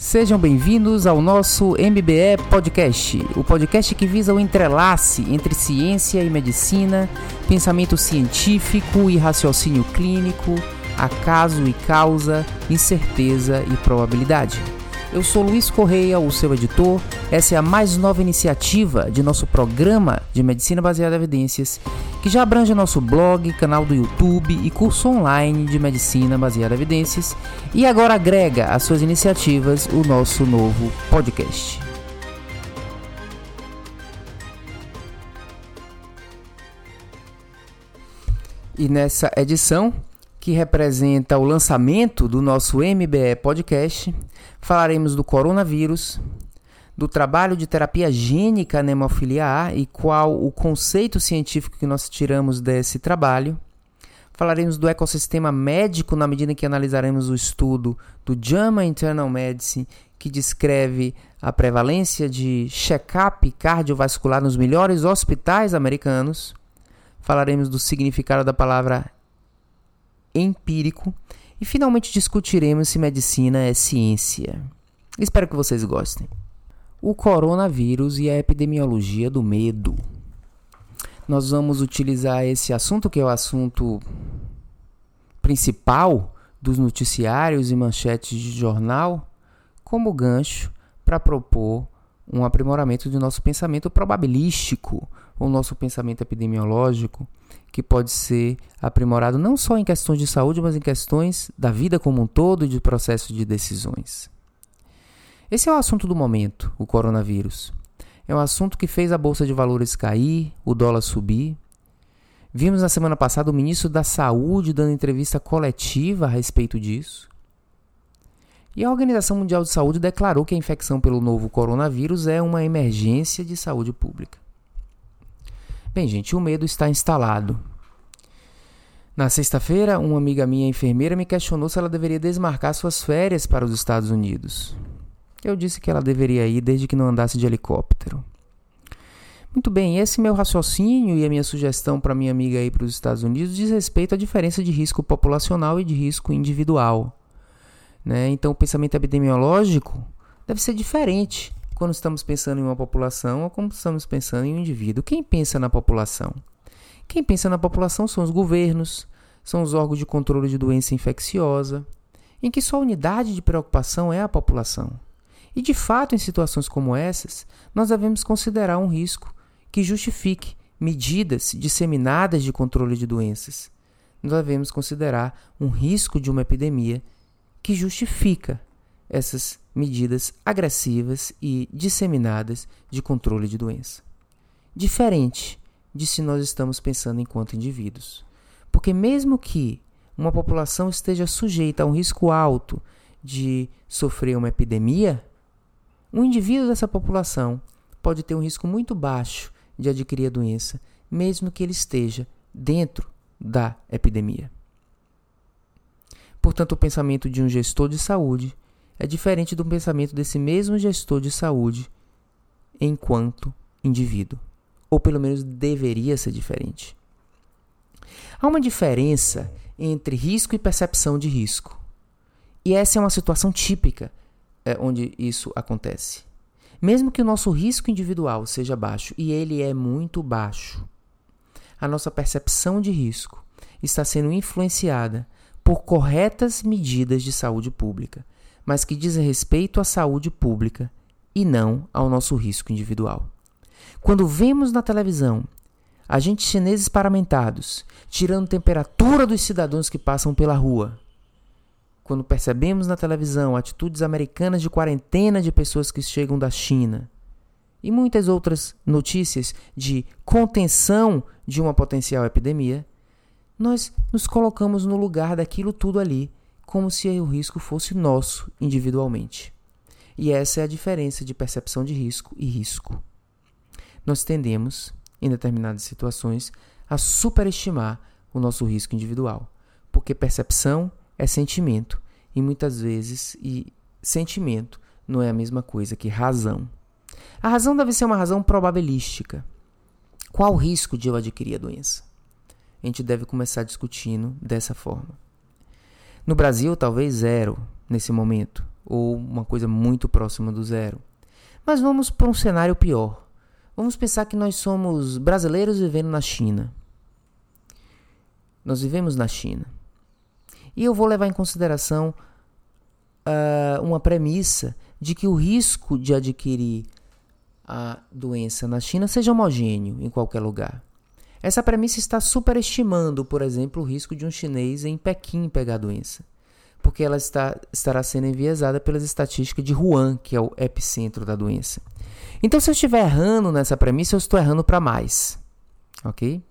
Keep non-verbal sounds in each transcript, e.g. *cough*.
Sejam bem-vindos ao nosso MBE Podcast, o podcast que visa o entrelace entre ciência e medicina, pensamento científico e raciocínio clínico, acaso e causa, incerteza e probabilidade. Eu sou Luiz Correia, o seu editor. Essa é a mais nova iniciativa de nosso programa de medicina baseada em evidências, que já abrange nosso blog, canal do YouTube e curso online de medicina baseada em evidências, e agora agrega às suas iniciativas o nosso novo podcast. E nessa edição, que representa o lançamento do nosso MBE Podcast, falaremos do coronavírus, do trabalho de terapia gênica na hemofilia A e qual o conceito científico que nós tiramos desse trabalho. Falaremos do ecossistema médico na medida em que analisaremos o estudo do JAMA Internal Medicine, que descreve a prevalência de check-up cardiovascular nos melhores hospitais americanos. Falaremos do significado da palavra empírico e finalmente discutiremos se medicina é ciência. Espero que vocês gostem. O coronavírus e a epidemiologia do medo. Nós vamos utilizar esse assunto, que é o assunto principal dos noticiários e manchetes de jornal, como gancho para propor um aprimoramento do nosso pensamento probabilístico, ou nosso pensamento epidemiológico, que pode ser aprimorado não só em questões de saúde, mas em questões da vida como um todo e de processo de decisões. Esse é o assunto do momento, o coronavírus. É um assunto que fez a bolsa de valores cair, o dólar subir. Vimos na semana passada o ministro da Saúde dando entrevista coletiva a respeito disso. E a Organização Mundial de Saúde declarou que a infecção pelo novo coronavírus é uma emergência de saúde pública. Bem, gente, o medo está instalado. Na sexta-feira, uma amiga minha enfermeira me questionou se ela deveria desmarcar suas férias para os Estados Unidos. Eu disse que ela deveria ir desde que não andasse de helicóptero. Muito bem, esse meu raciocínio e a minha sugestão para minha amiga ir para os Estados Unidos diz respeito à diferença de risco populacional e de risco individual. Né? Então, o pensamento epidemiológico deve ser diferente quando estamos pensando em uma população ou quando estamos pensando em um indivíduo. Quem pensa na população? Quem pensa na população são os governos, são os órgãos de controle de doença infecciosa, em que sua unidade de preocupação é a população. E de fato, em situações como essas, nós devemos considerar um risco que justifique medidas disseminadas de controle de doenças. Nós devemos considerar um risco de uma epidemia que justifica essas medidas agressivas e disseminadas de controle de doença. Diferente de se nós estamos pensando enquanto indivíduos. Porque, mesmo que uma população esteja sujeita a um risco alto de sofrer uma epidemia, um indivíduo dessa população pode ter um risco muito baixo de adquirir a doença, mesmo que ele esteja dentro da epidemia. Portanto, o pensamento de um gestor de saúde é diferente do pensamento desse mesmo gestor de saúde enquanto indivíduo. Ou pelo menos deveria ser diferente. Há uma diferença entre risco e percepção de risco. E essa é uma situação típica é, onde isso acontece. Mesmo que o nosso risco individual seja baixo, e ele é muito baixo, a nossa percepção de risco está sendo influenciada por corretas medidas de saúde pública, mas que dizem respeito à saúde pública e não ao nosso risco individual. Quando vemos na televisão agentes chineses paramentados tirando temperatura dos cidadãos que passam pela rua, quando percebemos na televisão atitudes americanas de quarentena de pessoas que chegam da China e muitas outras notícias de contenção de uma potencial epidemia, nós nos colocamos no lugar daquilo tudo ali como se o risco fosse nosso individualmente. E essa é a diferença de percepção de risco e risco. Nós tendemos, em determinadas situações, a superestimar o nosso risco individual, porque percepção é sentimento e muitas vezes e sentimento não é a mesma coisa que razão. A razão deve ser uma razão probabilística. Qual o risco de eu adquirir a doença? A gente deve começar discutindo dessa forma. No Brasil, talvez zero nesse momento. ou uma coisa muito próxima do zero. Mas vamos para um cenário pior. Vamos pensar que nós somos brasileiros vivendo na China. Nós vivemos na China. E eu vou levar em consideração uh, uma premissa de que o risco de adquirir a doença na China seja homogêneo em qualquer lugar. Essa premissa está superestimando, por exemplo, o risco de um chinês em Pequim pegar a doença, porque ela está, estará sendo enviesada pelas estatísticas de Wuhan, que é o epicentro da doença. Então, se eu estiver errando nessa premissa, eu estou errando para mais. Ok?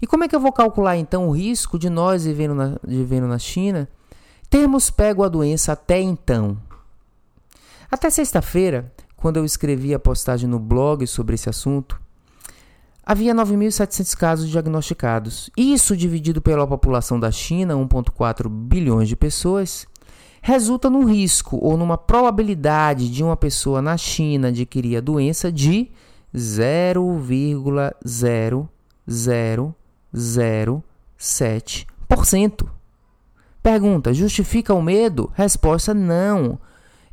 E como é que eu vou calcular então o risco de nós vivendo na, vivendo na China termos pego a doença até então? Até sexta-feira, quando eu escrevi a postagem no blog sobre esse assunto, havia 9.700 casos diagnosticados. Isso dividido pela população da China, 1,4 bilhões de pessoas, resulta num risco ou numa probabilidade de uma pessoa na China adquirir a doença de 0,0007%. Pergunta: justifica o medo? Resposta: não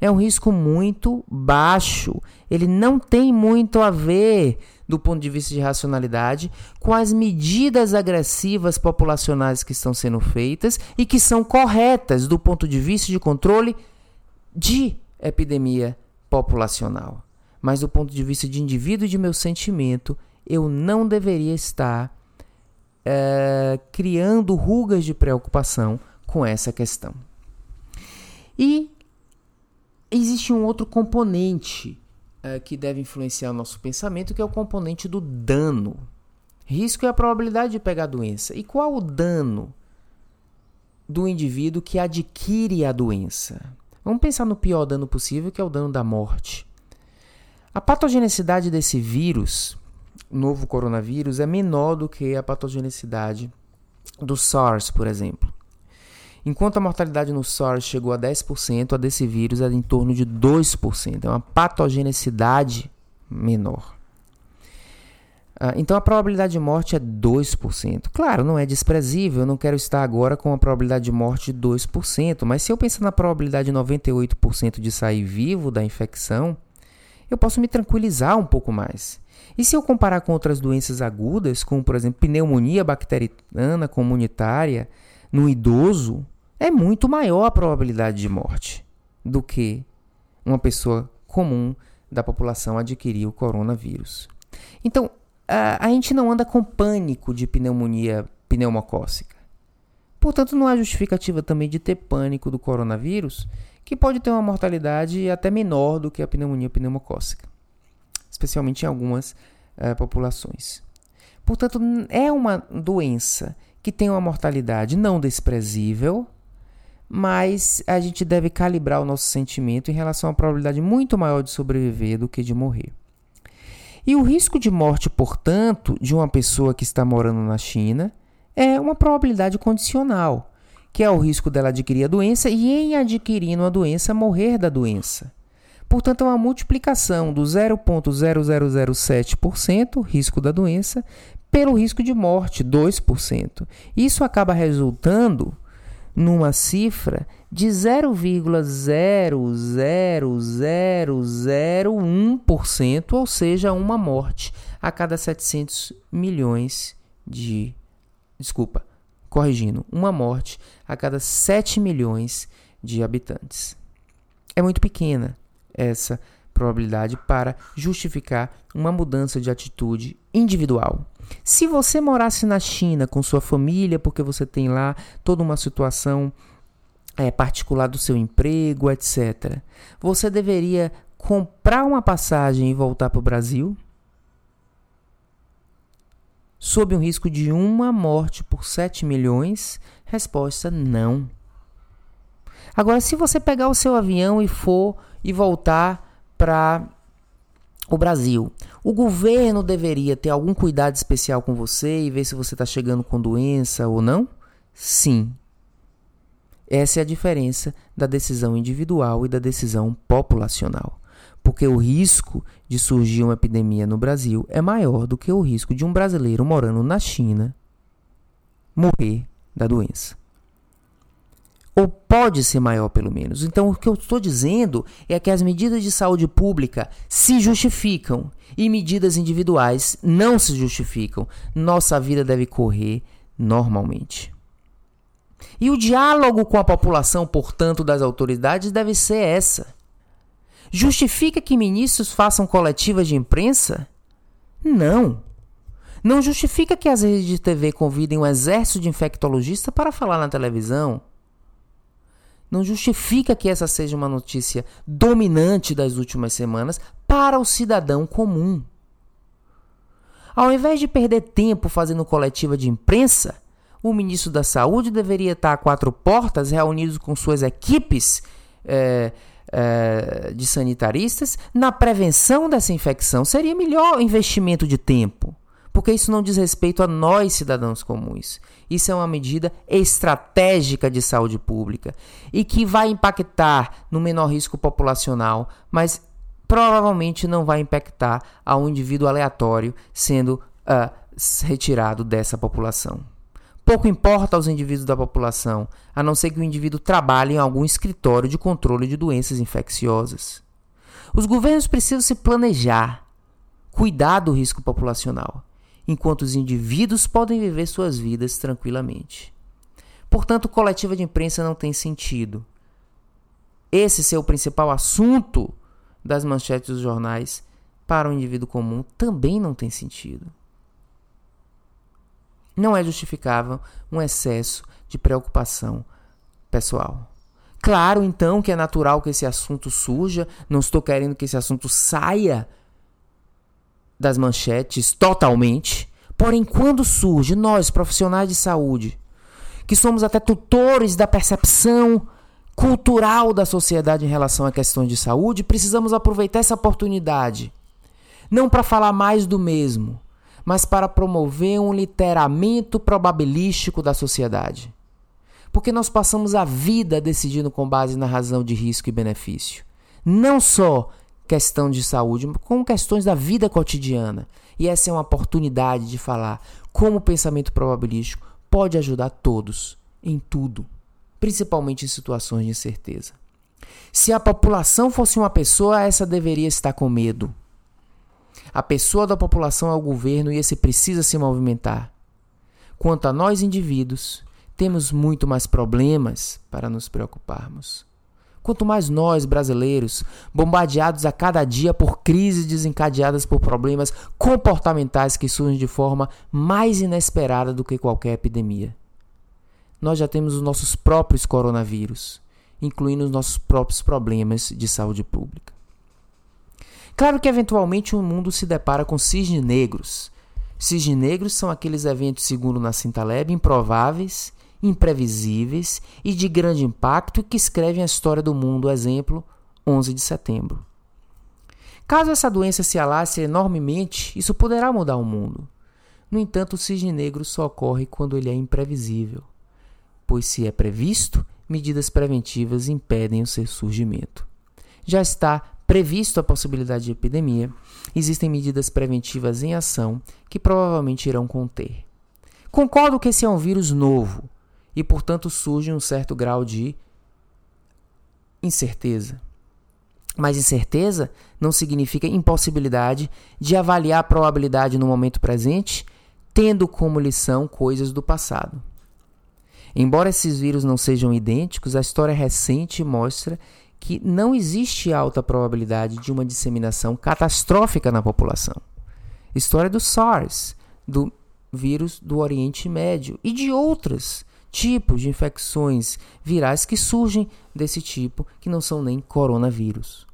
é um risco muito baixo. Ele não tem muito a ver, do ponto de vista de racionalidade, com as medidas agressivas populacionais que estão sendo feitas e que são corretas do ponto de vista de controle de epidemia populacional. Mas do ponto de vista de indivíduo e de meu sentimento, eu não deveria estar é, criando rugas de preocupação com essa questão. E existe um outro componente uh, que deve influenciar o nosso pensamento, que é o componente do dano. Risco é a probabilidade de pegar a doença. E qual o dano do indivíduo que adquire a doença? Vamos pensar no pior dano possível, que é o dano da morte. A patogenicidade desse vírus, novo coronavírus, é menor do que a patogenicidade do SARS, por exemplo. Enquanto a mortalidade no SARS chegou a 10%, a desse vírus é em torno de 2%. É uma patogenicidade menor. Ah, então a probabilidade de morte é 2%. Claro, não é desprezível, eu não quero estar agora com a probabilidade de morte de 2%, mas se eu pensar na probabilidade de 98% de sair vivo da infecção, eu posso me tranquilizar um pouco mais. E se eu comparar com outras doenças agudas, como por exemplo pneumonia bacteriana comunitária, no idoso, é muito maior a probabilidade de morte do que uma pessoa comum da população adquirir o coronavírus. Então, a, a gente não anda com pânico de pneumonia pneumocócica. Portanto, não há justificativa também de ter pânico do coronavírus, que pode ter uma mortalidade até menor do que a pneumonia pneumocócica, especialmente em algumas uh, populações. Portanto, é uma doença que tem uma mortalidade não desprezível, mas a gente deve calibrar o nosso sentimento em relação à probabilidade muito maior de sobreviver do que de morrer. E o risco de morte, portanto, de uma pessoa que está morando na China é uma probabilidade condicional, que é o risco dela adquirir a doença e, em adquirindo a doença, morrer da doença. Portanto, é uma multiplicação do 0,0007% risco da doença pelo risco de morte, 2%. Isso acaba resultando numa cifra de 0,00001%, ou seja, uma morte a cada 700 milhões de. Desculpa, corrigindo, uma morte a cada 7 milhões de habitantes. É muito pequena essa probabilidade para justificar uma mudança de atitude individual. Se você morasse na China com sua família, porque você tem lá toda uma situação é, particular do seu emprego, etc., você deveria comprar uma passagem e voltar para o Brasil? Sob um risco de uma morte por 7 milhões? Resposta: não. Agora, se você pegar o seu avião e for e voltar para o Brasil. O governo deveria ter algum cuidado especial com você e ver se você está chegando com doença ou não? Sim. Essa é a diferença da decisão individual e da decisão populacional. Porque o risco de surgir uma epidemia no Brasil é maior do que o risco de um brasileiro morando na China morrer da doença. Ou pode ser maior pelo menos. Então o que eu estou dizendo é que as medidas de saúde pública se justificam e medidas individuais não se justificam. Nossa vida deve correr normalmente. E o diálogo com a população, portanto, das autoridades deve ser essa. Justifica que ministros façam coletivas de imprensa? Não. Não justifica que as redes de TV convidem um exército de infectologistas para falar na televisão. Não justifica que essa seja uma notícia dominante das últimas semanas para o cidadão comum. Ao invés de perder tempo fazendo coletiva de imprensa, o ministro da Saúde deveria estar a quatro portas, reunidos com suas equipes é, é, de sanitaristas, na prevenção dessa infecção. Seria melhor investimento de tempo, porque isso não diz respeito a nós, cidadãos comuns. Isso é uma medida estratégica de saúde pública e que vai impactar no menor risco populacional, mas provavelmente não vai impactar a um indivíduo aleatório sendo uh, retirado dessa população. Pouco importa aos indivíduos da população, a não ser que o indivíduo trabalhe em algum escritório de controle de doenças infecciosas. Os governos precisam se planejar, cuidar do risco populacional, enquanto os indivíduos podem viver suas vidas tranquilamente. Portanto, coletiva de imprensa não tem sentido. Esse ser o principal assunto das manchetes dos jornais para o indivíduo comum também não tem sentido. Não é justificável um excesso de preocupação pessoal. Claro, então, que é natural que esse assunto surja, não estou querendo que esse assunto saia das manchetes totalmente. Porém, quando surge, nós, profissionais de saúde, que somos até tutores da percepção cultural da sociedade em relação a questões de saúde, precisamos aproveitar essa oportunidade. Não para falar mais do mesmo, mas para promover um literamento probabilístico da sociedade. Porque nós passamos a vida decidindo com base na razão de risco e benefício. Não só questão de saúde, como questões da vida cotidiana. E essa é uma oportunidade de falar como o pensamento probabilístico pode ajudar todos em tudo, principalmente em situações de incerteza. Se a população fosse uma pessoa, essa deveria estar com medo. A pessoa da população é o governo e esse precisa se movimentar. Quanto a nós indivíduos, temos muito mais problemas para nos preocuparmos. Quanto mais nós, brasileiros, bombardeados a cada dia por crises desencadeadas por problemas comportamentais que surgem de forma mais inesperada do que qualquer epidemia. Nós já temos os nossos próprios coronavírus, incluindo os nossos próprios problemas de saúde pública. Claro que eventualmente o mundo se depara com cisnes negros. Cisnes negros são aqueles eventos, segundo Nassim Taleb, improváveis, imprevisíveis e de grande impacto que escrevem a história do mundo, exemplo, 11 de setembro. Caso essa doença se alastre enormemente, isso poderá mudar o mundo. No entanto, o cisne negro só ocorre quando ele é imprevisível, pois se é previsto, medidas preventivas impedem o seu surgimento. Já está Previsto a possibilidade de epidemia, existem medidas preventivas em ação que provavelmente irão conter. Concordo que esse é um vírus novo e, portanto, surge um certo grau de incerteza. Mas incerteza não significa impossibilidade de avaliar a probabilidade no momento presente, tendo como lição coisas do passado. Embora esses vírus não sejam idênticos, a história recente mostra que não existe alta probabilidade de uma disseminação catastrófica na população. História do SARS, do vírus do Oriente Médio e de outros tipos de infecções virais que surgem desse tipo, que não são nem coronavírus.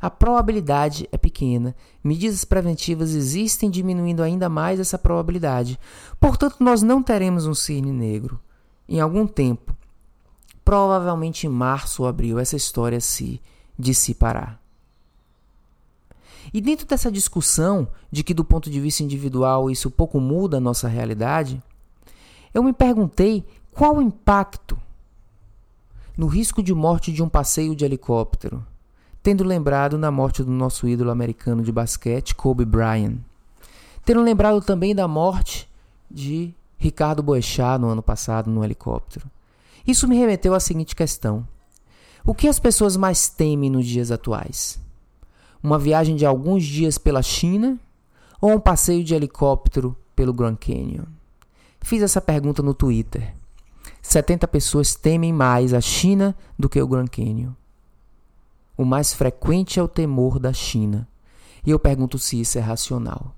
A probabilidade é pequena, medidas preventivas existem diminuindo ainda mais essa probabilidade. Portanto, nós não teremos um cisne negro em algum tempo provavelmente em março ou abril essa história se dissipará. E dentro dessa discussão de que, do ponto de vista individual, isso pouco muda a nossa realidade, eu me perguntei qual o impacto no risco de morte de um passeio de helicóptero, tendo lembrado na morte do nosso ídolo americano de basquete, Kobe Bryant. Tendo lembrado também da morte de Ricardo Boechat no ano passado no helicóptero Isso me remeteu à seguinte questão: O que as pessoas mais temem nos dias atuais? Uma viagem de alguns dias pela China ou um passeio de helicóptero pelo Grand Canyon? Fiz essa pergunta no Twitter. 70 pessoas temem mais a China do que o Grand Canyon. O mais frequente é o temor da China. E eu pergunto se isso é racional.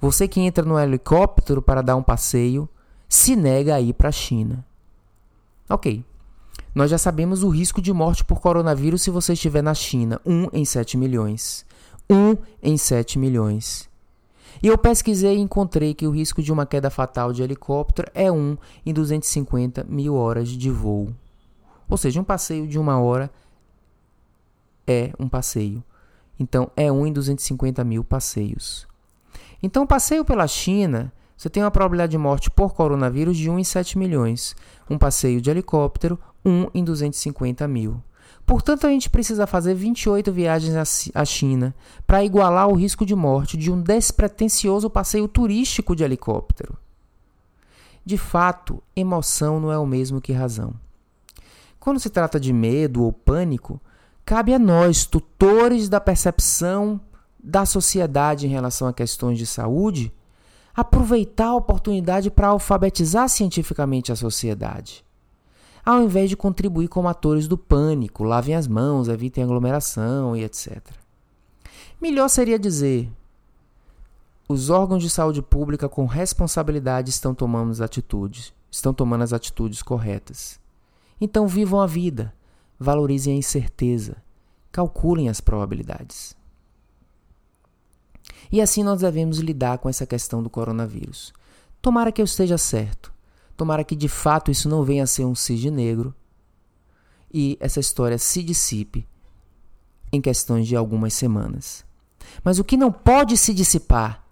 Você que entra no helicóptero para dar um passeio se nega a ir para a China. Ok. Nós já sabemos o risco de morte por coronavírus se você estiver na China. 1 em 7 milhões. 1 em 7 milhões. E eu pesquisei e encontrei que o risco de uma queda fatal de helicóptero é 1 em 250 mil horas de voo. Ou seja, um passeio de uma hora é um passeio. Então, é 1 em 250 mil passeios. Então, passeio pela China, você tem uma probabilidade de morte por coronavírus de 1 em 7 milhões. Um passeio de helicóptero, 1 em 250 mil. Portanto, a gente precisa fazer 28 viagens à China para igualar o risco de morte de um despretensioso passeio turístico de helicóptero. De fato, emoção não é o mesmo que razão. Quando se trata de medo ou pânico, cabe a nós, tutores da percepção da sociedade em relação a questões de saúde, aproveitar a oportunidade para alfabetizar cientificamente a sociedade ao invés de contribuir como atores do pânico, lavem as mãos, evitem aglomeração e etc. Melhor seria dizer: os órgãos de saúde pública com responsabilidade estão tomando as atitudes, estão tomando as atitudes corretas. Então vivam a vida, valorizem a incerteza, calculem as probabilidades. E assim nós devemos lidar com essa questão do coronavírus. Tomara que eu esteja certo. Tomara que de fato isso não venha a ser um cisne negro e essa história se dissipe em questões de algumas semanas. Mas o que não pode se dissipar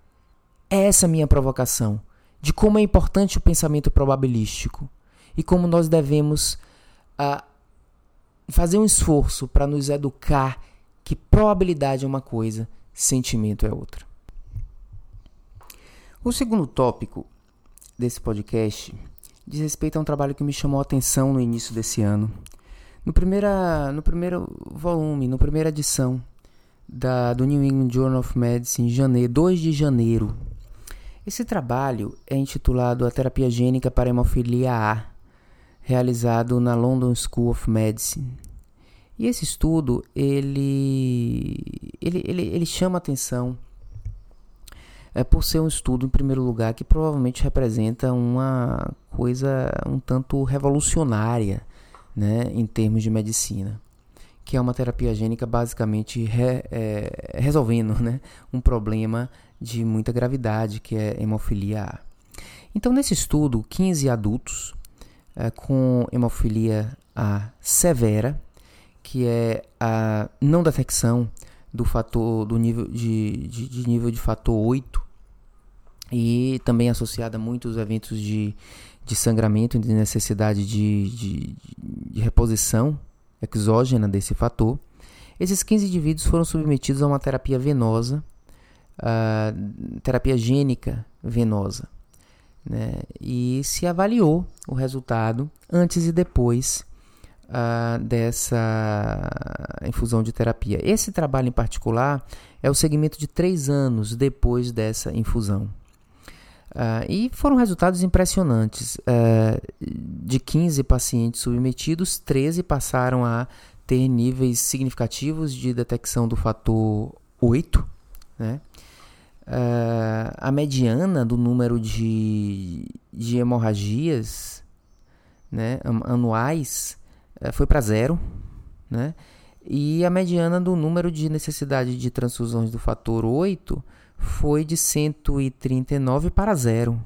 é essa minha provocação de como é importante o pensamento probabilístico e como nós devemos uh, fazer um esforço para nos educar que probabilidade é uma coisa, sentimento é outra. O segundo tópico desse podcast diz respeito a um trabalho que me chamou a atenção no início desse ano. No, primeira, no primeiro volume, na primeira edição da, do New England Journal of Medicine, janeiro, 2 de janeiro. Esse trabalho é intitulado A Terapia Gênica para Hemofilia A, realizado na London School of Medicine. E esse estudo, ele, ele, ele, ele chama atenção é por ser um estudo, em primeiro lugar, que provavelmente representa uma coisa um tanto revolucionária né, em termos de medicina, que é uma terapia gênica basicamente re, é, resolvendo né, um problema de muita gravidade, que é hemofilia A. Então, nesse estudo, 15 adultos é, com hemofilia A severa, que é a não detecção do fator do nível de, de, de, nível de fator 8 e também associada a muitos eventos de, de sangramento e de necessidade de, de, de reposição exógena desse fator. Esses 15 indivíduos foram submetidos a uma terapia venosa, terapia gênica venosa, né? e se avaliou o resultado antes e depois uh, dessa infusão de terapia. Esse trabalho em particular é o segmento de três anos depois dessa infusão. Uh, e foram resultados impressionantes. Uh, de 15 pacientes submetidos, 13 passaram a ter níveis significativos de detecção do fator 8. Né? Uh, a mediana do número de, de hemorragias né, anuais foi para zero, né? E a mediana do número de necessidade de transfusões do fator 8 foi de 139 para zero.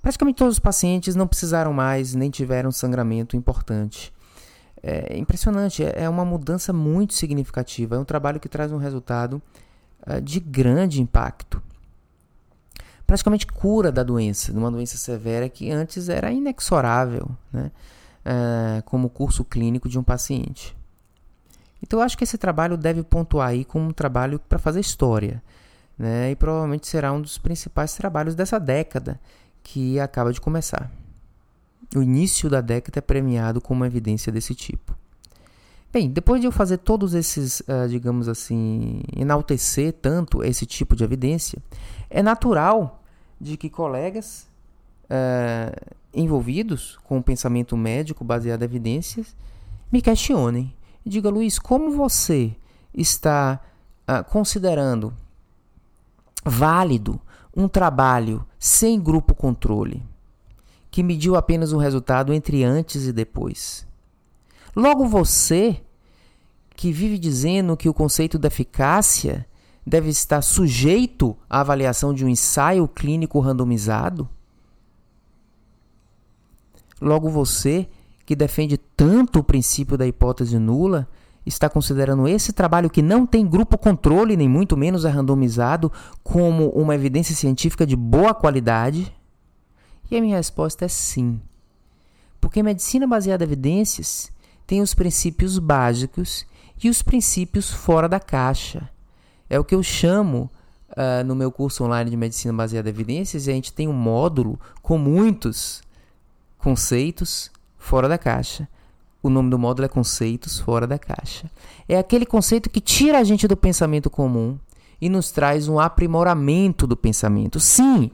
Praticamente todos os pacientes não precisaram mais, nem tiveram sangramento importante. É impressionante, é uma mudança muito significativa. É um trabalho que traz um resultado de grande impacto. Praticamente cura da doença, de uma doença severa que antes era inexorável. Né? Uh, como curso clínico de um paciente. Então eu acho que esse trabalho deve pontuar aí como um trabalho para fazer história, né? E provavelmente será um dos principais trabalhos dessa década que acaba de começar. o início da década é premiado com uma evidência desse tipo. Bem, depois de eu fazer todos esses, uh, digamos assim, enaltecer tanto esse tipo de evidência, é natural de que colegas uh, envolvidos com o pensamento médico baseado em evidências me questionem. Diga, Luiz, como você está uh, considerando válido um trabalho sem grupo controle, que mediu apenas o resultado entre antes e depois? Logo você, que vive dizendo que o conceito da eficácia deve estar sujeito à avaliação de um ensaio clínico randomizado? Logo você, que defende tanto o princípio da hipótese nula, está considerando esse trabalho que não tem grupo controle, nem muito menos é randomizado, como uma evidência científica de boa qualidade? E a minha resposta é sim. Porque medicina baseada em evidências tem os princípios básicos e os princípios fora da caixa. É o que eu chamo uh, no meu curso online de medicina baseada em evidências, e a gente tem um módulo com muitos conceitos fora da caixa. O nome do módulo é Conceitos Fora da Caixa. É aquele conceito que tira a gente do pensamento comum e nos traz um aprimoramento do pensamento. Sim,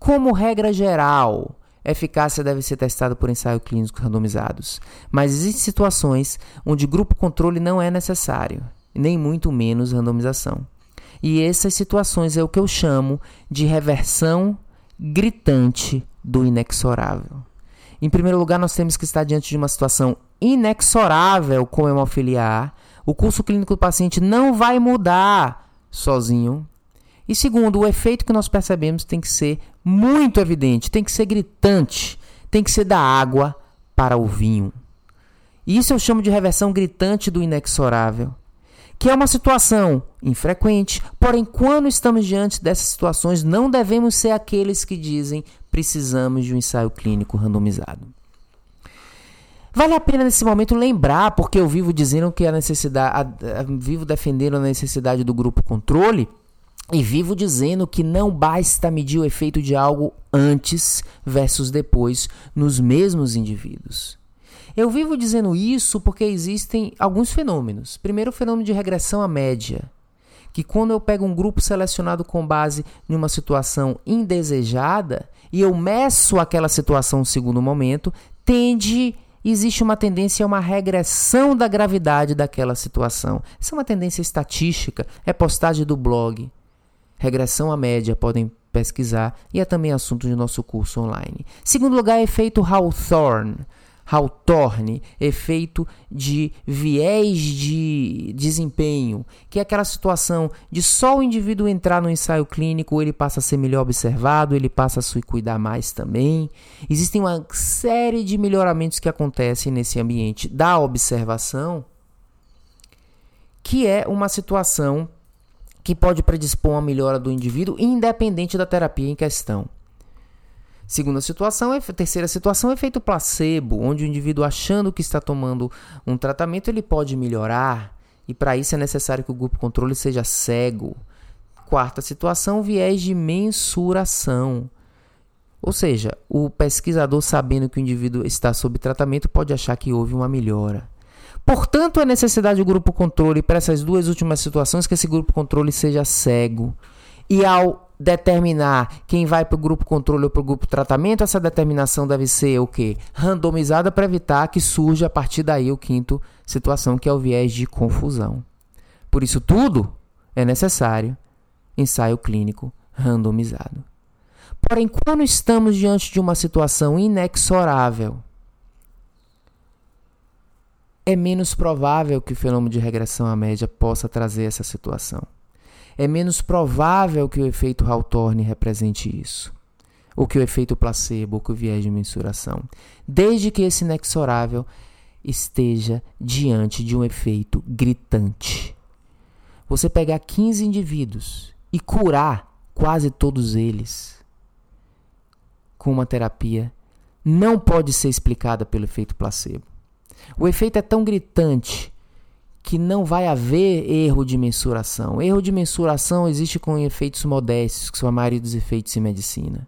como regra geral, eficácia deve ser testada por ensaios clínicos randomizados, mas existem situações onde grupo controle não é necessário, nem muito menos randomização. E essas situações é o que eu chamo de reversão gritante do inexorável. Em primeiro lugar, nós temos que estar diante de uma situação inexorável com hemofilia A. O curso clínico do paciente não vai mudar sozinho. E segundo, o efeito que nós percebemos tem que ser muito evidente, tem que ser gritante, tem que ser da água para o vinho. Isso eu chamo de reversão gritante do inexorável, que é uma situação infrequente, porém, quando estamos diante dessas situações, não devemos ser aqueles que dizem precisamos de um ensaio clínico randomizado. Vale a pena nesse momento lembrar, porque eu vivo dizendo que a necessidade, a, a, vivo defendendo a necessidade do grupo controle, e vivo dizendo que não basta medir o efeito de algo antes versus depois nos mesmos indivíduos. Eu vivo dizendo isso porque existem alguns fenômenos. Primeiro, o fenômeno de regressão à média, que quando eu pego um grupo selecionado com base em uma situação indesejada e eu meço aquela situação no segundo momento, tende existe uma tendência a uma regressão da gravidade daquela situação. Essa é uma tendência estatística, é postagem do blog regressão à média, podem pesquisar, e é também assunto de nosso curso online. Segundo lugar, efeito Hawthorne. Hawthorne, efeito de viés de desempenho, que é aquela situação de só o indivíduo entrar no ensaio clínico, ele passa a ser melhor observado, ele passa a se cuidar mais também. Existem uma série de melhoramentos que acontecem nesse ambiente da observação, que é uma situação que pode predispor a melhora do indivíduo, independente da terapia em questão. Segunda situação, é, terceira situação é efeito placebo, onde o indivíduo achando que está tomando um tratamento, ele pode melhorar, e para isso é necessário que o grupo controle seja cego. Quarta situação, viés de mensuração. Ou seja, o pesquisador sabendo que o indivíduo está sob tratamento pode achar que houve uma melhora. Portanto, a necessidade do grupo controle para essas duas últimas situações que esse grupo controle seja cego. E ao determinar quem vai para o grupo controle ou para o grupo tratamento, essa determinação deve ser o quê? Randomizada para evitar que surja a partir daí o quinto situação, que é o viés de confusão. Por isso tudo é necessário ensaio clínico randomizado. Porém, quando estamos diante de uma situação inexorável, é menos provável que o fenômeno de regressão à média possa trazer essa situação. É menos provável que o efeito Hawthorne represente isso, ou que o efeito placebo, ou que o viés de mensuração, desde que esse inexorável esteja diante de um efeito gritante. Você pegar 15 indivíduos e curar quase todos eles com uma terapia não pode ser explicada pelo efeito placebo. O efeito é tão gritante que não vai haver erro de mensuração. Erro de mensuração existe com efeitos modestos, que são a maioria dos efeitos em medicina.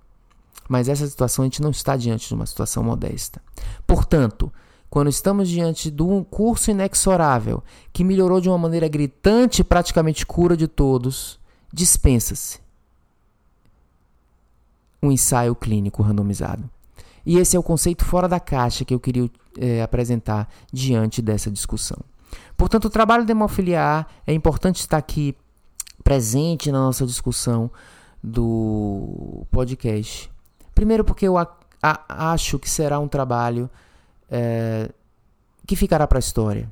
Mas essa situação a gente não está diante de uma situação modesta. Portanto, quando estamos diante de um curso inexorável que melhorou de uma maneira gritante, praticamente cura de todos, dispensa-se um ensaio clínico randomizado. E esse é o conceito fora da caixa que eu queria é, apresentar diante dessa discussão. Portanto, o trabalho da hemofilia A é importante estar aqui presente na nossa discussão do podcast. Primeiro, porque eu a, a, acho que será um trabalho é, que ficará para a história.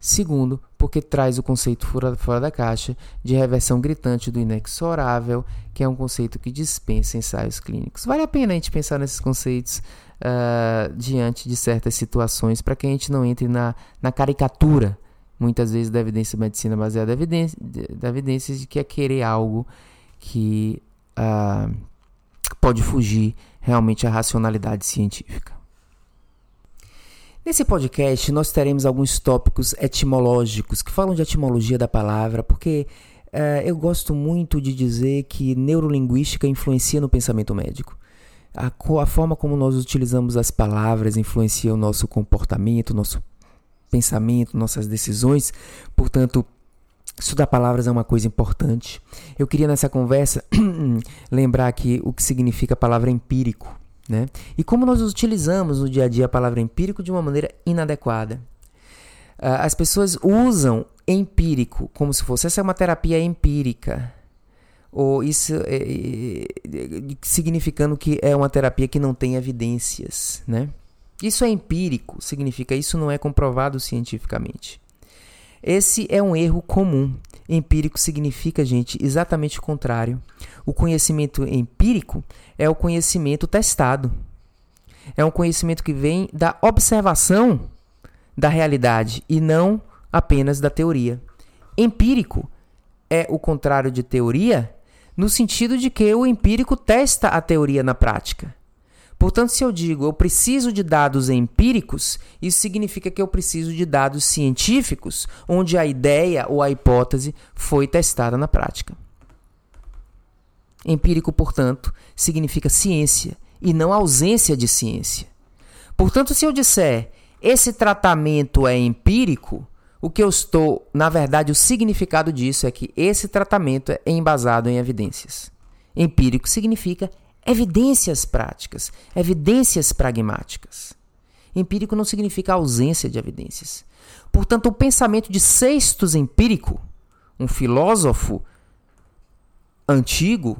Segundo, porque traz o conceito fora, fora da caixa de reversão gritante do inexorável, que é um conceito que dispensa ensaios clínicos. Vale a pena a gente pensar nesses conceitos uh, diante de certas situações para que a gente não entre na, na caricatura, muitas vezes, da evidência medicina baseada em evidência, da evidência de que é querer algo que uh, pode fugir realmente à racionalidade científica. Nesse podcast, nós teremos alguns tópicos etimológicos que falam de etimologia da palavra, porque uh, eu gosto muito de dizer que neurolinguística influencia no pensamento médico. A, a, forma como nós utilizamos as palavras influencia o nosso comportamento, nosso pensamento, nossas decisões. Portanto, estudar palavras é uma coisa importante. Eu queria nessa conversa *clears throat* lembrar aqui o que significa a palavra empírico. Né? E como nós utilizamos no dia a dia a palavra empírico de uma maneira inadequada. Uh, as pessoas usam empírico como se fosse essa é uma terapia empírica. Ou isso é, é, significando que é uma terapia que não tem evidências. Né? Isso é empírico, significa isso não é comprovado cientificamente. Esse é um erro comum. Empírico significa, gente, exatamente o contrário. O conhecimento empírico é o conhecimento testado. É um conhecimento que vem da observação da realidade e não apenas da teoria. Empírico é o contrário de teoria, no sentido de que o empírico testa a teoria na prática. Portanto, se eu digo eu preciso de dados empíricos, isso significa que eu preciso de dados científicos, onde a ideia ou a hipótese foi testada na prática. Empírico, portanto, significa ciência e não ausência de ciência. Portanto, se eu disser esse tratamento é empírico, o que eu estou, na verdade, o significado disso é que esse tratamento é embasado em evidências. Empírico significa evidências práticas, evidências pragmáticas. Empírico não significa ausência de evidências. Portanto, o pensamento de Sextus Empírico, um filósofo antigo,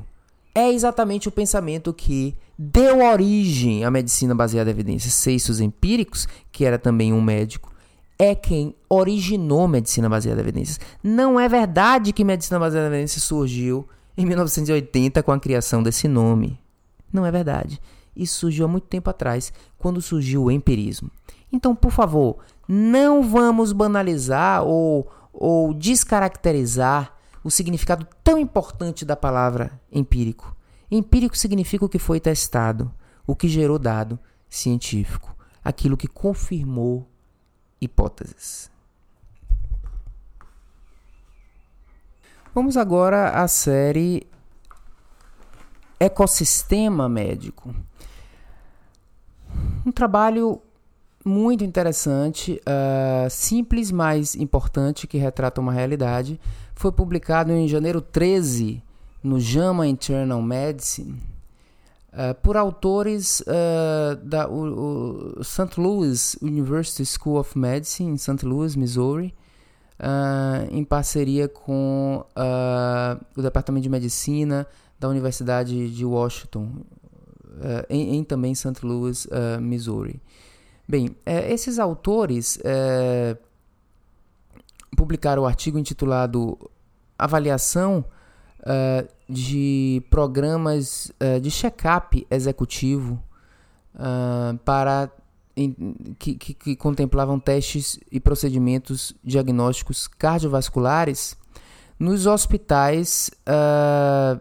é exatamente o pensamento que deu origem à medicina baseada em evidências. Sextus Empíricos, que era também um médico, é quem originou medicina baseada em evidências. Não é verdade que medicina baseada em evidências surgiu em 1980 com a criação desse nome. Não é verdade. Isso surgiu há muito tempo atrás, quando surgiu o empirismo. Então, por favor, não vamos banalizar ou, ou descaracterizar o significado tão importante da palavra empírico. Empírico significa o que foi testado, o que gerou dado científico, aquilo que confirmou hipóteses. Vamos agora à série ecossistema médico. Um trabalho muito interessante, uh, simples, mas importante, que retrata uma realidade. Foi publicado em janeiro 13 no JAMA Internal Medicine uh, por autores uh, da o, o St. Louis University School of Medicine, em St. Louis, Missouri, em parceria com o Departamento de Medicina da Universidade de Washington, uh, em, em, também St. Louis, uh, Missouri. Bem, uh, esses autores publicaram o um artigo intitulado Avaliação de programas de check-up executivo para que, que, que, contemplavam testes e procedimentos diagnósticos cardiovasculares nos hospitais uh,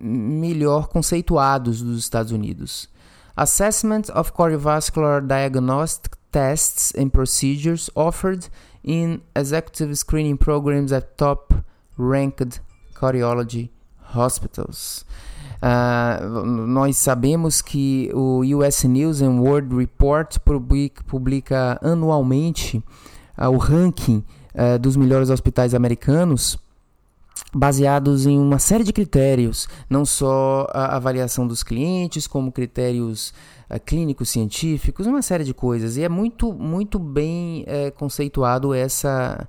melhor conceituados dos Estados Unidos. Assessment of Cardiovascular Diagnostic Tests and Procedures offered in executive screening programs at top ranked cardiology hospitals. Uh, nós sabemos que o US News and World Report publica, anualmente uh, o ranking uh, dos melhores hospitais americanos baseados em uma série de critérios, não só a avaliação dos clientes, como critérios uh, clínicos científicos, uma série de coisas. E é muito, muito bem uh, conceituado essa,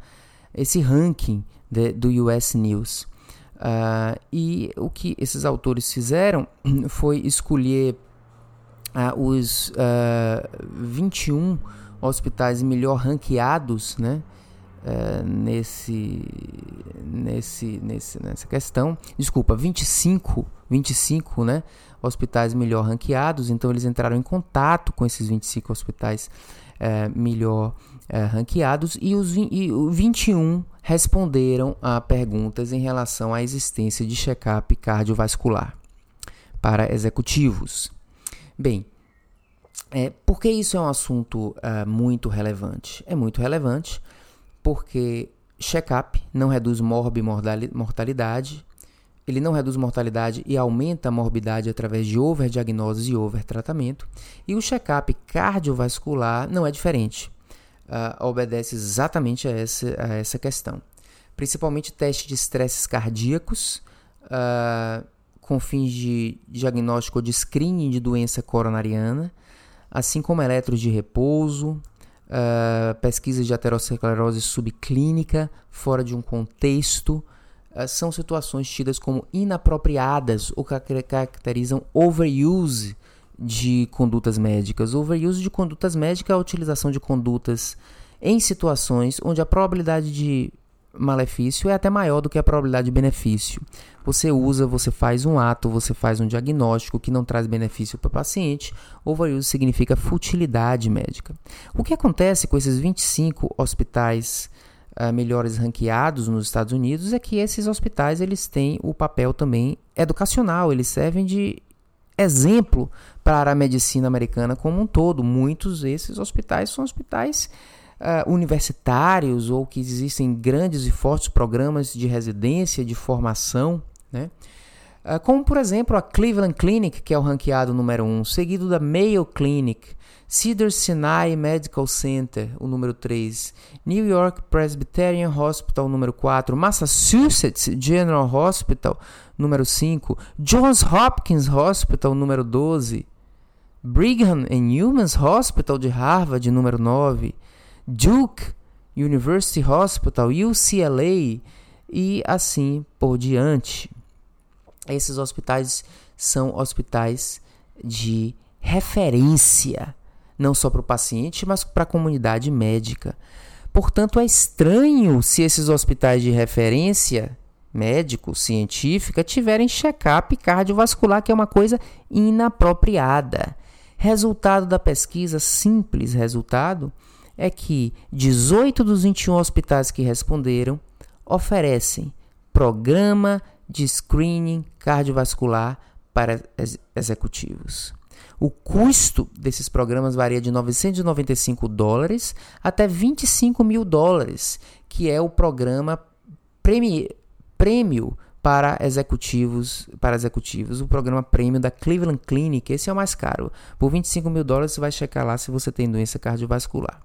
esse ranking de, do US News. Uh, e o que esses autores fizeram *clears throat* foi escolher os 21 hospitais melhor ranqueados, né? Uh, nesse, nesse, nesse, nessa questão. Desculpa, 25, 25 né, hospitais melhor ranqueados, então eles entraram em contato com esses 25 hospitais uh, melhor uh, ranqueados e os e 21 responderam a perguntas em relação à existência de check-up cardiovascular para executivos. Bem, é, por que isso é um assunto muito relevante? É muito relevante porque check-up não reduz morbi mortalidade, ele não reduz mortalidade e aumenta a morbidade através de overdiagnose e overtratamento, e o check-up cardiovascular não é diferente, uh, obedece exatamente a essa, a essa questão. Principalmente testes de estresses cardíacos, uh, com fins de diagnóstico ou de screening de doença coronariana, assim como eletros de repouso, uh, pesquisas de aterosclerose subclínica fora de um contexto, uh, são situações tidas como inapropriadas ou que caracterizam overuse de condutas médicas. Overuse de condutas médicas é a utilização de condutas em situações onde a probabilidade de malefício é até maior do que a probabilidade de benefício. Você usa, você faz um ato, você faz um diagnóstico que não traz benefício para o paciente. Overuse significa futilidade médica. O que acontece com esses 25 hospitais uh, melhores ranqueados nos Estados Unidos é que esses hospitais eles têm o papel também educacional, eles servem de exemplo para a medicina americana como um todo. Muitos desses hospitais são hospitais uh, universitários ou que existem grandes e fortes programas de residência, de formação, né? Uh, como, por exemplo, a Cleveland Clinic, que é o ranqueado número 1, um, seguido da Mayo Clinic, Cedar Sinai Medical Center, o número 3, New York Presbyterian Hospital, número 4, Massachusetts General Hospital, número 5, Johns Hopkins Hospital, número 12, Brigham and Women's Hospital de Harvard, número 9, Duke University Hospital, UCLA e assim por diante. Esses hospitais são hospitais de referência, não só para o paciente, mas para a comunidade médica. Portanto, é estranho se esses hospitais de referência médico, científica, tiverem check-up cardiovascular, que é uma coisa inapropriada. Resultado da pesquisa, simples resultado, é que 18 dos 21 hospitais que responderam oferecem programa de screening cardiovascular para ex executivos. O custo desses programas varia de 995 dólares até 25 mil dólares, que é o programa prêmio para executivos, para executivos, o programa prêmio da Cleveland Clinic, esse é o mais caro. Por 25 mil dólares você vai checar lá se você tem doença cardiovascular.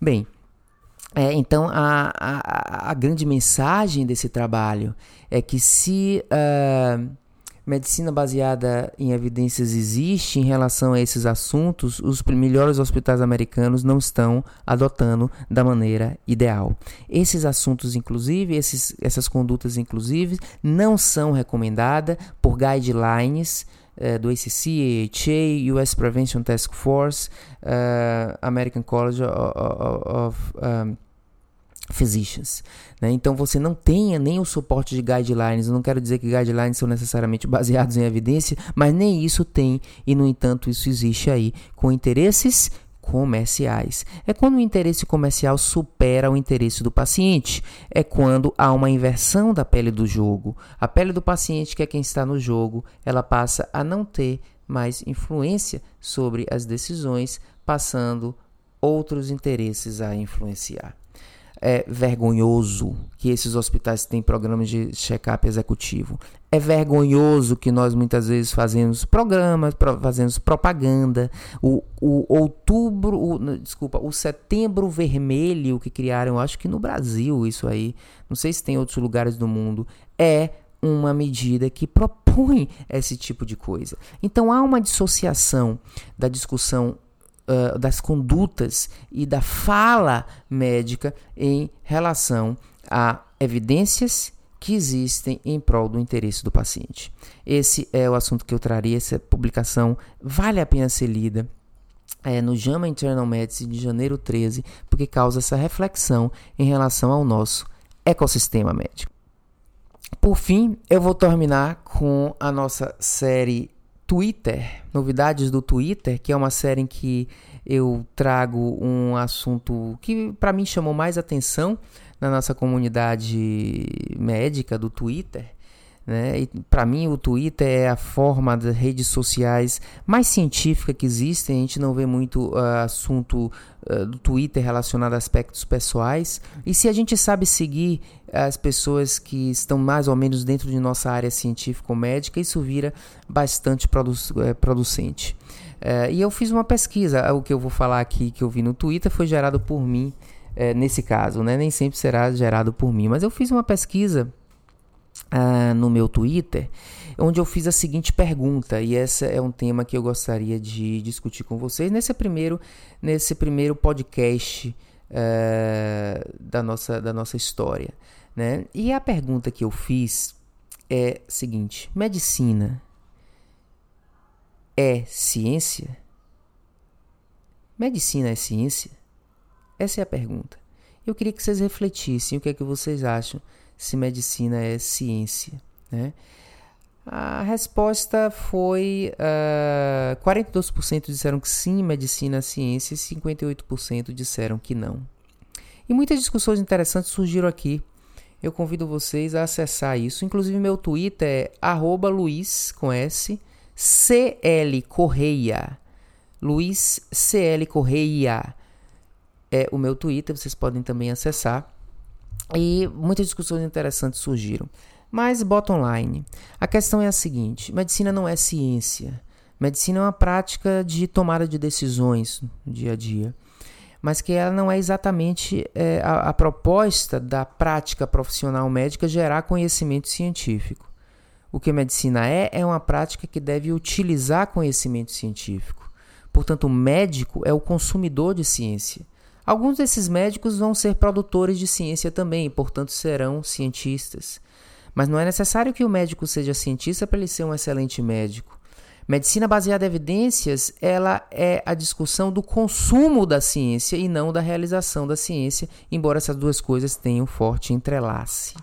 Bem, é, então a, a, a, grande mensagem desse trabalho é que se uh, medicina baseada em evidências existe em relação a esses assuntos, os melhores hospitais americanos não estão adotando da maneira ideal. Esses assuntos, inclusive, esses, essas condutas, inclusive, não são recomendadas por guidelines uh, do ACC, AHA, US Prevention Task Force, uh, American College of, of um, physicians. Né? Então você não tenha nem o suporte de guidelines. Não quero dizer que guidelines são necessariamente *laughs* baseados em evidência, mas nem isso tem, e no entanto isso existe aí com interesses comerciais. É quando o interesse comercial supera o interesse do paciente. É quando há uma inversão da pele do jogo. A pele do paciente, que é quem está no jogo, ela passa a não ter mais influência sobre as decisões, passando outros interesses a influenciar. É vergonhoso que esses hospitais têm programas de check-up executivo. É vergonhoso que nós muitas vezes fazemos programas, fazemos propaganda. O, o outubro, o, desculpa, o setembro vermelho que criaram, acho que no Brasil isso aí, não sei se tem outros lugares do mundo, é uma medida que propõe esse tipo de coisa. Então há uma dissociação da discussão uh, das condutas e da fala médica em relação a evidências que existem em prol do interesse do paciente. Esse é o assunto que eu traria. Essa publicação vale a pena ser lida. É, no JAMA Internal Medicine de janeiro 13, porque causa essa reflexão em relação ao nosso ecossistema médico. Por fim, eu vou terminar com a nossa série Twitter, novidades do Twitter, que é uma série em que eu trago um assunto que para mim chamou mais atenção na nossa comunidade médica do Twitter. Né? Para mim, o Twitter é a forma das redes sociais mais científica que existe. A gente não vê muito uh, assunto uh, do Twitter relacionado a aspectos pessoais. E se a gente sabe seguir as pessoas que estão mais ou menos dentro de nossa área científico-médica, isso vira bastante produ uh, producente. Eh, e eu fiz uma pesquisa. O que eu vou falar aqui que eu vi no Twitter foi gerado por mim. Eh, nesse caso, né? nem sempre será gerado por mim, mas eu fiz uma pesquisa uh, no meu Twitter, onde eu fiz a seguinte pergunta, e esse é um tema que eu gostaria de discutir com vocês nesse primeiro, nesse primeiro podcast uh, da, nossa, da nossa história. Né? E a pergunta que eu fiz é a seguinte: medicina é ciência? Medicina é ciência? Essa é a pergunta. Eu queria que vocês refletissem o que é que vocês acham se medicina é ciência. Né? A resposta foi: uh, ah, 42% disseram que sim, medicina é ciência, e 58% disseram que não. E muitas discussões interessantes surgiram aqui. Eu convido vocês a acessar isso. Inclusive, meu Twitter é Luiz com S, CL Correia. Luiz CL Correia é o meu Twitter, vocês podem também acessar. E muitas discussões interessantes surgiram. Mas, bottom line, a questão é a seguinte: medicina não é ciência. Medicina é uma prática de tomada de decisões no dia a dia. Mas que ela não é exatamente é, a, a proposta da prática profissional médica gerar conhecimento científico. O que a medicina é, é uma prática que deve utilizar conhecimento científico. Portanto, o médico é o consumidor de ciência. Alguns desses médicos vão ser produtores de ciência também, portanto serão cientistas. Mas não é necessário que o médico seja cientista para ele ser um excelente médico. Medicina baseada em evidências, ela é a discussão do consumo da ciência e não da realização da ciência, embora essas duas coisas tenham forte entrelace.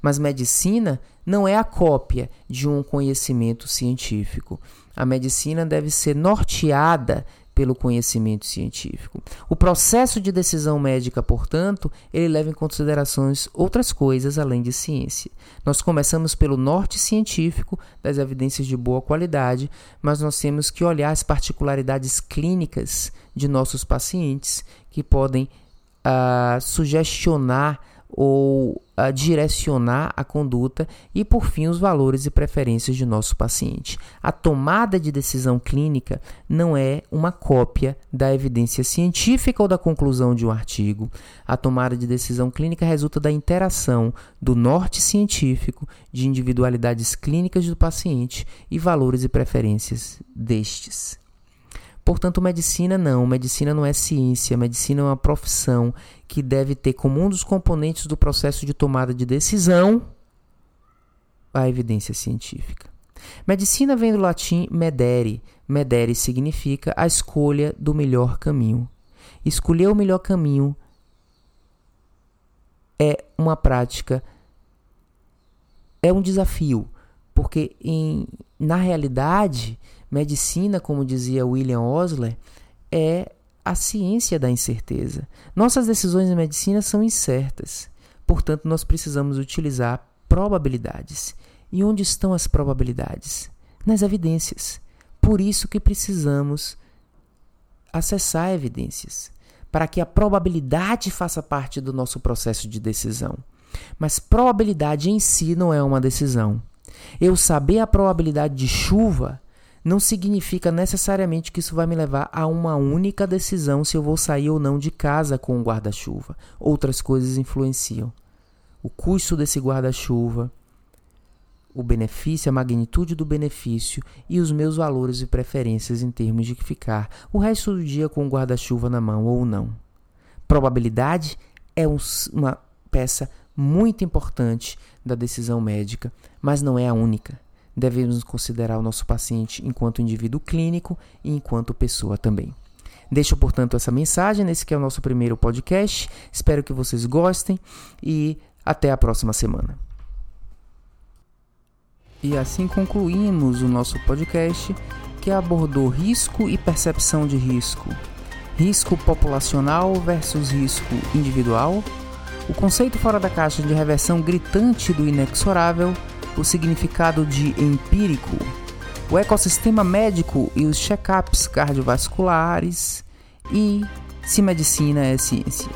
Mas medicina não é a cópia de um conhecimento científico. A medicina deve ser norteada pelo conhecimento científico. O processo de decisão médica, portanto, ele leva em considerações outras coisas além de ciência. Nós começamos pelo norte científico das evidências de boa qualidade, mas nós temos que olhar as particularidades clínicas de nossos pacientes que podem uh, sugestionar ou a direcionar a conduta e, por fim, os valores e preferências de nosso paciente. A tomada de decisão clínica não é uma cópia da evidência científica ou da conclusão de um artigo. A tomada de decisão clínica resulta da interação do norte científico, de individualidades clínicas do paciente e valores e preferências destes. Portanto, medicina não, medicina não é ciência, medicina é uma profissão que deve ter como um dos componentes do processo de tomada de decisão a evidência científica. Medicina vem do latim medere. Medere significa a escolha do melhor caminho. Escolher o melhor caminho é uma prática, é um desafio, porque em, na realidade Medicina, como dizia William Osler, é a ciência da incerteza. Nossas decisões em medicina são incertas. Portanto, nós precisamos utilizar probabilidades. E onde estão as probabilidades? Nas evidências. Por isso que precisamos acessar evidências. para que a probabilidade faça parte do nosso processo de decisão. Mas probabilidade em si não é uma decisão. Eu saber a probabilidade de chuva não significa necessariamente que isso vai me levar a uma única decisão se eu vou sair ou não de casa com o guarda-chuva. Outras coisas influenciam. O custo desse guarda-chuva, o benefício, a magnitude do benefício e os meus valores e preferências em termos de ficar o resto do dia com o guarda-chuva na mão ou não. Probabilidade é um, uma peça muito importante da decisão médica, mas não é a única. Devemos considerar o nosso paciente enquanto indivíduo clínico e enquanto pessoa também. Deixo, portanto, essa mensagem nesse que é o nosso primeiro podcast. Espero que vocês gostem e até a próxima semana. E assim concluímos o nosso podcast que abordou risco e percepção de risco, risco populacional versus risco individual, o conceito fora da caixa de reversão gritante do inexorável, o significado de empírico, o ecossistema médico e os check-ups cardiovasculares e se medicina é ciência.